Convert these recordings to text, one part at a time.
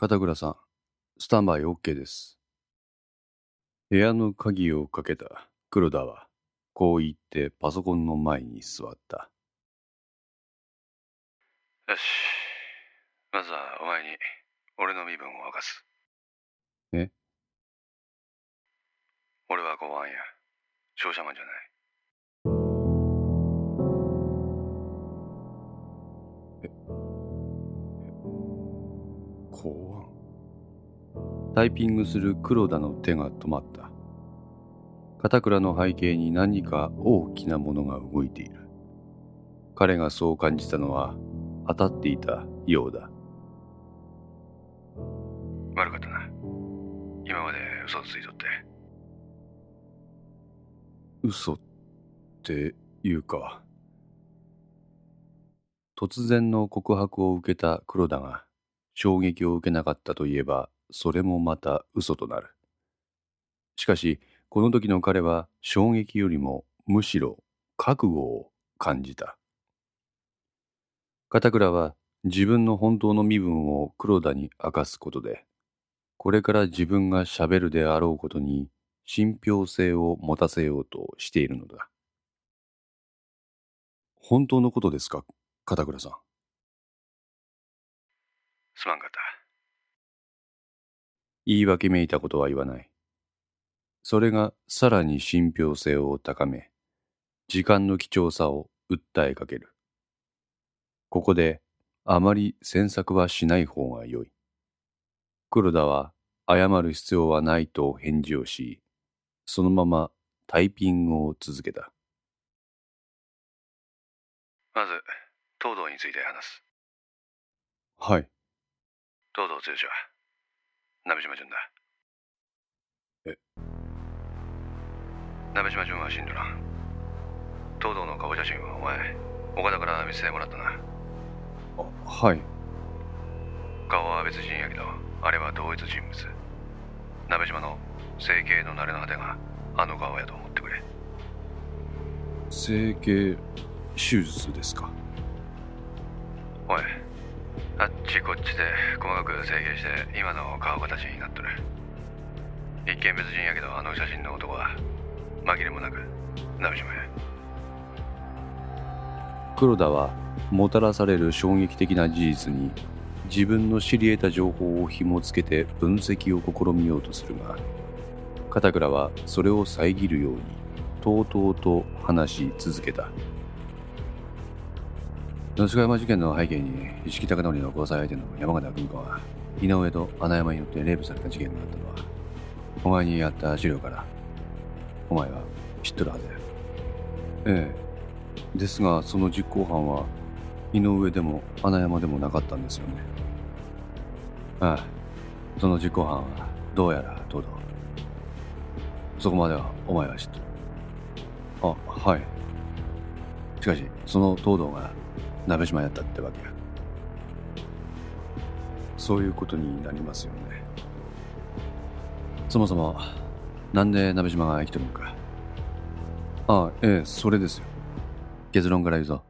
片倉さん、スタンバイ OK です。部屋の鍵をかけた黒田は、こう言ってパソコンの前に座った。よし。まずはお前に俺の身分を明かす。え？俺は公安や。商社マンじゃない。タイピングする黒田の手が止まった。片倉の背景に何か大きなものが動いている。彼がそう感じたのは当たっていたようだ。悪かったな。今まで嘘ついとって。嘘っていうか。突然の告白を受けた黒田が衝撃を受けなかったといえばそれもまた嘘となる。しかしこの時の彼は衝撃よりもむしろ覚悟を感じた。片倉は自分の本当の身分を黒田に明かすことでこれから自分がしゃべるであろうことに信憑性を持たせようとしているのだ。本当のことですか片倉さん？すまんかった。言い訳めいたことは言わない。それがさらに信憑性を高め、時間の貴重さを訴えかける。ここであまり詮索はしない方が良い。黒田は謝る必要はないと返事をし、そのままタイピングを続けた。まず、東堂について話す。はい。東堂剛は、鍋島淳だ。え？鍋島淳は死んどらん。東堂の顔写真はお前、岡田から見せてもらったな。あはい。顔は別人やけど、あれは同一人物。鍋島の整形の慣れの果てがあの顔やと思ってくれ。整形手術ですか？おい、あっちこっちで細かく整形して今の顔形になっとる。一見別人やけどあの写真の男は紛れもなく鍋島や。黒田はもたらされる衝撃的な事実に自分の知り得た情報を紐付けて分析を試みようとするが片倉はそれを遮るようにとうとうと話し続けた吉川山事件の背景に一色高則の交際相手の山形文子は井上と穴山によってレイプされた事件があったのはお前にやった資料からお前は知っとるはずええ。ですがその実行犯は井上でも穴山でもなかったんですよね。ああその実行犯はどうやら東堂そこまではお前は知ってる。あはい。しかしその東堂が鍋島やったってわけやそういうことになりますよねそもそもなんで鍋島が生きてるのかああええそれですよ結論から言うぞ。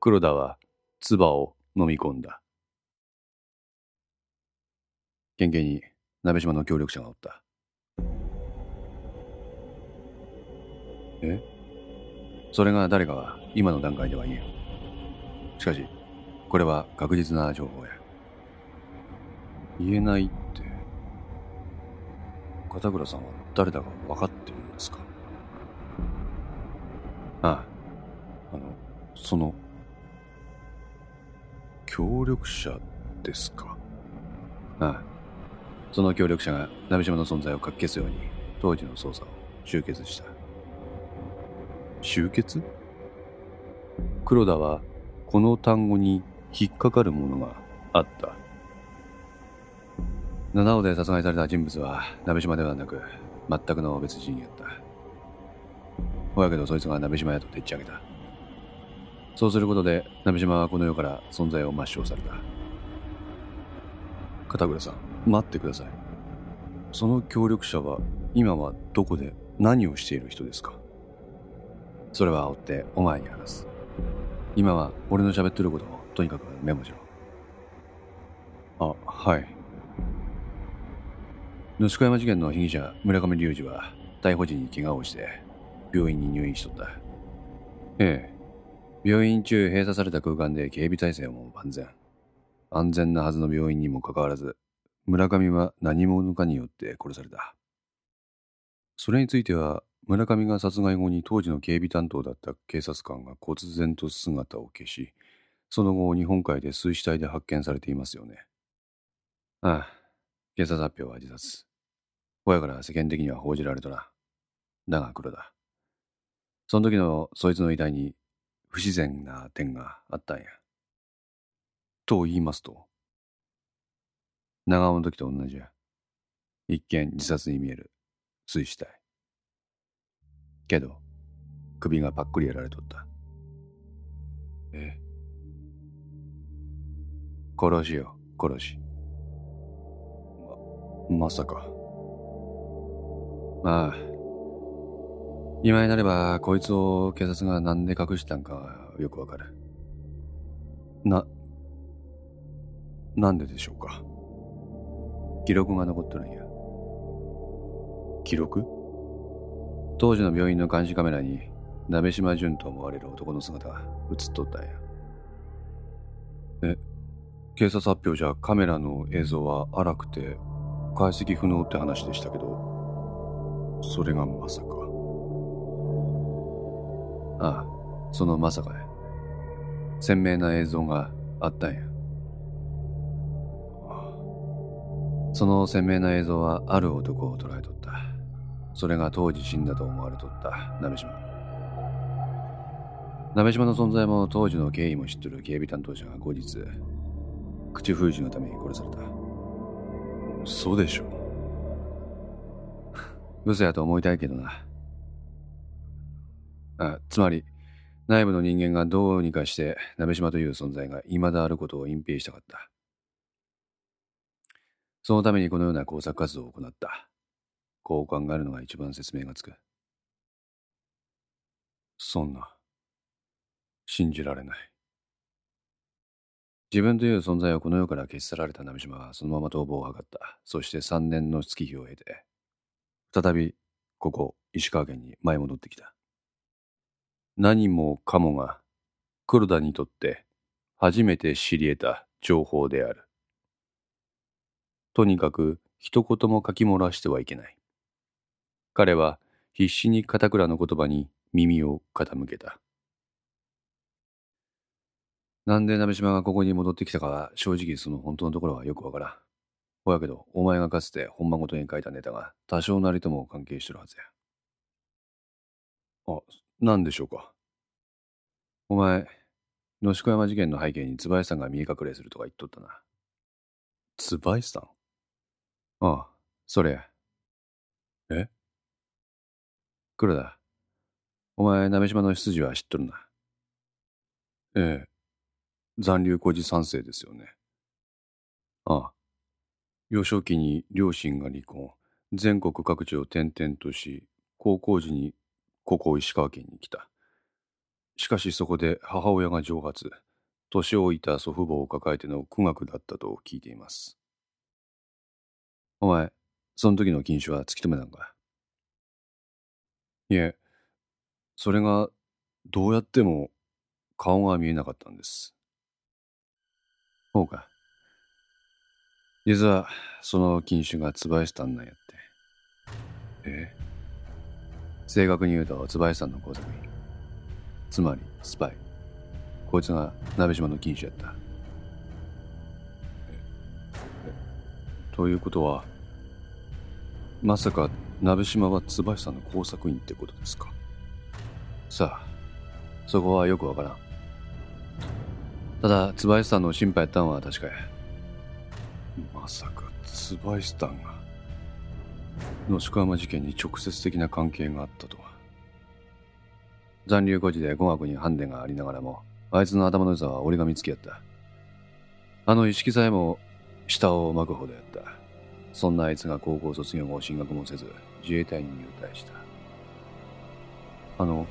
黒田は唾を飲み込んだ。県警に鍋島の協力者がおった。え？それが誰かは今の段階では言えん。しかし、これは確実な情報や。言えないって、片倉さんは誰だか分かってるんですか？ああ、あの、その、協力者ですか？ああ、その協力者が鍋島の存在をかき消すように、当時の捜査を終結した。終結？黒田は、この単語に引っかかるものがあった。七尾で殺害された人物は鍋島ではなく、全くの別人やった。ほやけどそいつが鍋島やとでっち上げた。そうすることで、鍋島はこの世から存在を抹消された。片倉さん、待ってください。その協力者は、今はどこで何をしている人ですか？それは追ってお前に話す。今は俺の喋ってることをとにかくメモしろ。あ、はい。野宿山事件の被疑者、村上隆二は、逮捕時に怪我をして、病院に入院しとった。ええ。病院中閉鎖された空間で警備体制も万全。安全なはずの病院にもかかわらず、村上は何者かによって殺された。それについては、村上が殺害後に当時の警備担当だった警察官が忽然と姿を消し、その後日本海で水死体で発見されていますよね。ああ、警察発表は自殺。親から世間的には報じられとな。だが黒だ。その時のそいつの遺体に不自然な点があったんや。と言いますと、長尾の時と同じや。一見自殺に見える水死体。けど、首がパックリやられとった。ええ殺しよ、殺し。ま、まさか。まあ、今になれば、こいつを警察が何で隠したんかよくわかる。な、なんででしょうか。記録が残っとるんや。記録？当時の病院の監視カメラに、鍋島淳と思われる男の姿が映っとったんや。え、警察発表じゃカメラの映像は荒くて解析不能って話でしたけど、それがまさか。ああ、そのまさかや。鮮明な映像があったんや。その鮮明な映像はある男を捉えとった。それが当時死んだと思われとった鍋島。鍋島の存在も当時の経緯も知っとる警備担当者が後日、口封じのために殺された。そうでしょう。嘘やと思いたいけどな。あ、つまり、内部の人間がどうにかして、鍋島という存在が未だあることを隠蔽したかった。そのためにこのような工作活動を行った。こう考えるのが一番説明がつく。そんな、信じられない。自分という存在をこの世から消し去られた波島はそのまま逃亡を図った。そして3年の月日を経て、再びここ石川県に舞い戻ってきた。何もかもが黒田にとって初めて知り得た情報である。とにかく一言も書き漏らしてはいけない。彼は必死に片倉の言葉に耳を傾けた。なんで鍋島がここに戻ってきたかは正直その本当のところはよくわからん。ほやけど、お前がかつて本間ごとに書いたネタが多少なりとも関係してるはずや。あ、なんでしょうか。お前、野宿山事件の背景に椿さんが見え隠れするとか言っとったな。椿さん？ああ、それ。え？黒田。お前、鍋島の出自は知っとるな。ええ。残留孤児三世ですよね。ああ。幼少期に両親が離婚、全国各地を転々とし、高校時にここ石川県に来た。しかしそこで母親が蒸発、年老いた祖父母を抱えての苦学だったと聞いています。お前、その時の禁酒は突き止めたんか？いえ、それがどうやっても顔が見えなかったんです。そうか。実は、その禁酒が椿さんなんやって。え？正確に言うと、椿さんの工作員。つまり、スパイ。こいつが鍋島の禁酒やった。ということは、まさか鍋島は椿さんの工作員ってことですか？さあ、そこはよくわからん。ただ、椿さんの心配やったんは確かや。まさか、椿さんが、野宿山事件に直接的な関係があったとは。残留孤児で語学にハンデがありながらも、あいつの頭の良さは折り紙付きやった。あの意識さえも下を巻くほどやった。そんなあいつが高校卒業後進学もせず、自衛隊に入隊した。あの、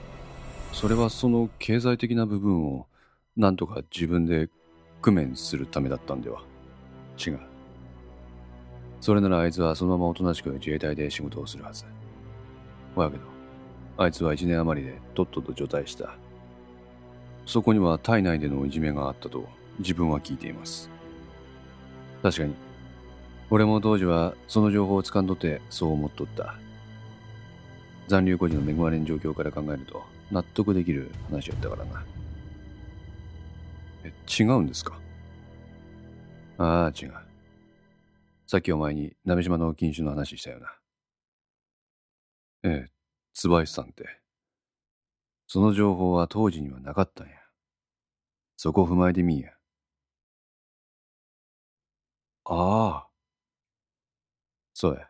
それはその経済的な部分をなんとか自分で工面するためだったんでは？違う。それならあいつはそのままおとなしく自衛隊で仕事をするはず。ほやけど、あいつは1年余りでとっとと除隊した。そこには体内でのいじめがあったと自分は聞いています。確かに、俺も当時はその情報を掴んどってそう思っとった。残留孤児の恵まれん状況から考えると納得できる話やったからな。え、違うんですか？ああ、違う。さっきお前に鍋島の禁酒の話したよな。ええ、椿さんって。その情報は当時にはなかったんや。そこ踏まえてみんや。ああ。そうや。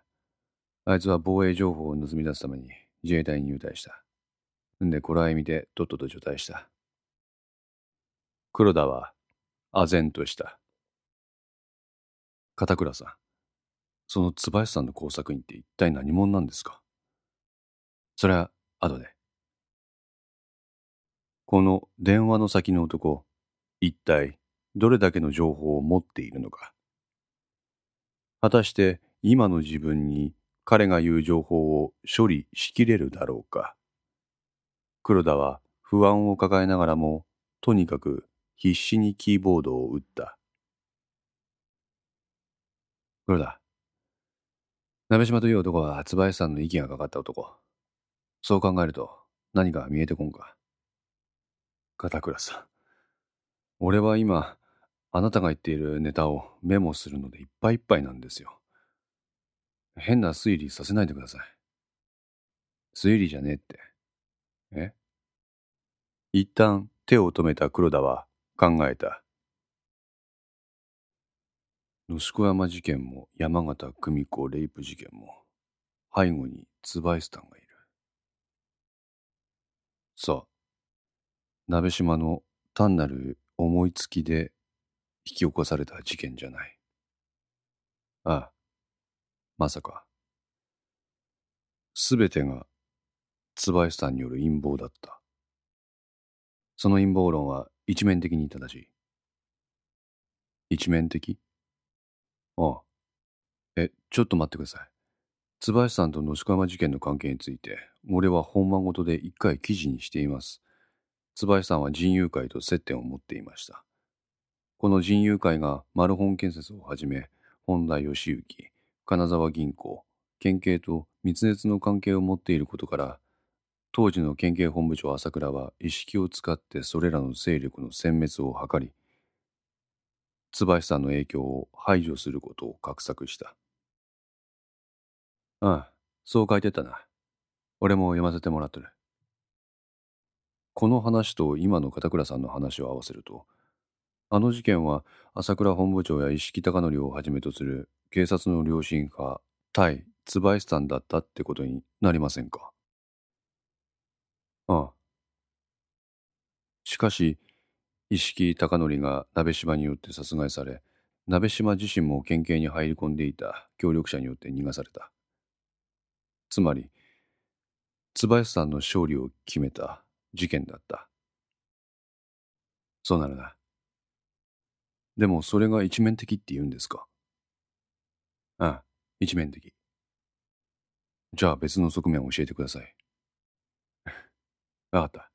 あいつは防衛情報を盗み出すために自衛隊に入隊した。んで、こらえ見てとっとと除隊した。黒田は、唖然とした。片倉さん、その椿さんの工作員って一体何者なんですか？それは、後で。この電話の先の男、一体どれだけの情報を持っているのか。果たして今の自分に彼が言う情報を処理しきれるだろうか。黒田は不安を抱えながらも、とにかく必死にキーボードを打った。黒田。鍋島という男は椿さんの息がかかった男。そう考えると何か見えてこんか。片倉さん。俺は今、あなたが言っているネタをメモするのでいっぱいいっぱいなんですよ。変な推理させないでください。推理じゃねえって。え？一旦手を止めた黒田は考えた。野子山事件も山形久美子レイプ事件も背後に椿スタンがいる。さあ、鍋島の単なる思いつきで引き起こされた事件じゃない。ああ、まさか。すべてが椿さんによる陰謀だった。その陰謀論は一面的に正しい。一面的？ああ。え、ちょっと待ってください。椿さんと野宿山事件の関係について、俺は本番ごとで一回記事にしています。椿さんは人友会と接点を持っていました。この人友会がマルホン建設をはじめ、本田義行、金沢銀行、県警と密接の関係を持っていることから、当時の県警本部長朝倉は意識を使ってそれらの勢力の殲滅を図り、椿さんの影響を排除することを画策した。ああ、そう書いてたな。俺も読ませてもらってる。この話と今の片倉さんの話を合わせると、あの事件は朝倉本部長や石木貴則をはじめとする警察の良心派、対椿さんだったってことになりませんか？ああ。しかし、石木貴則が鍋島によって殺害され、鍋島自身も県警に入り込んでいた協力者によって逃がされた。つまり、椿さんの勝利を決めた事件だった。そうなるな。でもそれが一面的って言うんですか？ああ、一面的。じゃあ別の側面を教えてください。わかった。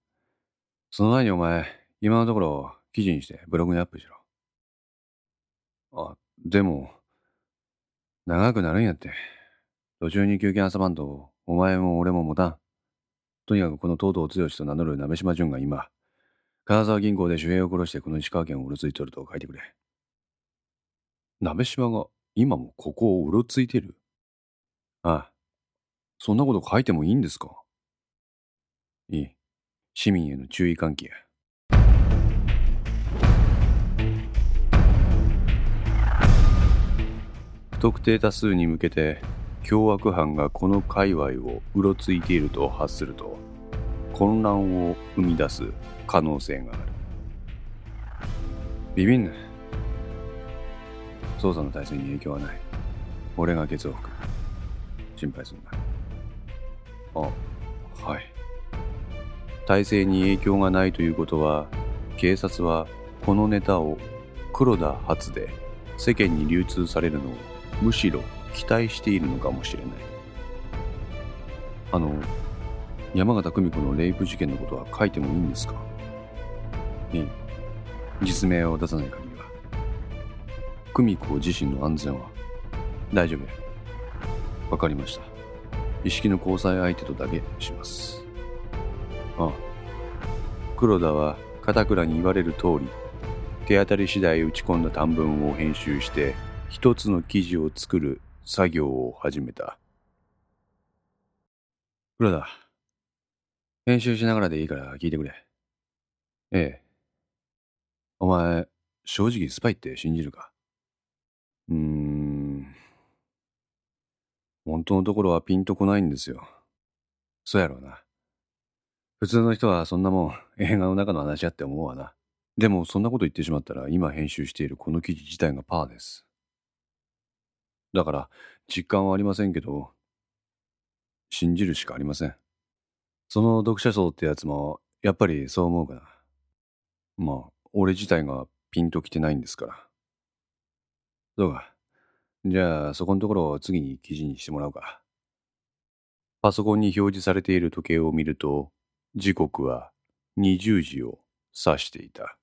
その前にお前、今のところ記事にしてブログにアップしろ。あ、でも、長くなるんやって。途中に休憩挟まんと、お前も俺も持たん。とにかくこの東堂剛と名乗る鍋島淳が今、金沢銀行で守衛を殺してこの石川県をうろついとると書いてくれ。鍋島が今もここをうろついてる？ああ。そんなこと書いてもいいんですか？いい。市民への注意喚起や。不特定多数に向けて凶悪犯がこの界隈をうろついていると発すると混乱を生み出す可能性がある。ビビんな捜査の体制に影響はない。俺がケツを吹く。心配するな。あはい。体制に影響がないということは警察はこのネタを黒田初で世間に流通されるのをむしろ期待しているのかもしれない。あの山形久美子のレイプ事件のことは書いてもいいんですか？いい実名を出さない限りは久美子自身の安全は大丈夫や。わかりました。意識の交際相手とだけします。ああ。黒田は片倉に言われる通り手当たり次第打ち込んだ短文を編集して一つの記事を作る作業を始めた。黒田編集しながらでいいから聞いてくれ。ええ。お前正直スパイって信じるか？うーん本当のところはピンとこないんですよそうやろうな普通の人はそんなもん 映画の中の話やって思うわな。でもそんなこと言ってしまったら今編集しているこの記事自体がパーです。だから実感はありませんけど、信じるしかありません。その読者層ってやつもやっぱりそう思うかな。まあ、俺自体がピンときてないんですから。どうか。じゃあそこのところを次に記事にしてもらうか。パソコンに表示されている時計を見ると、時刻は20時を指していた。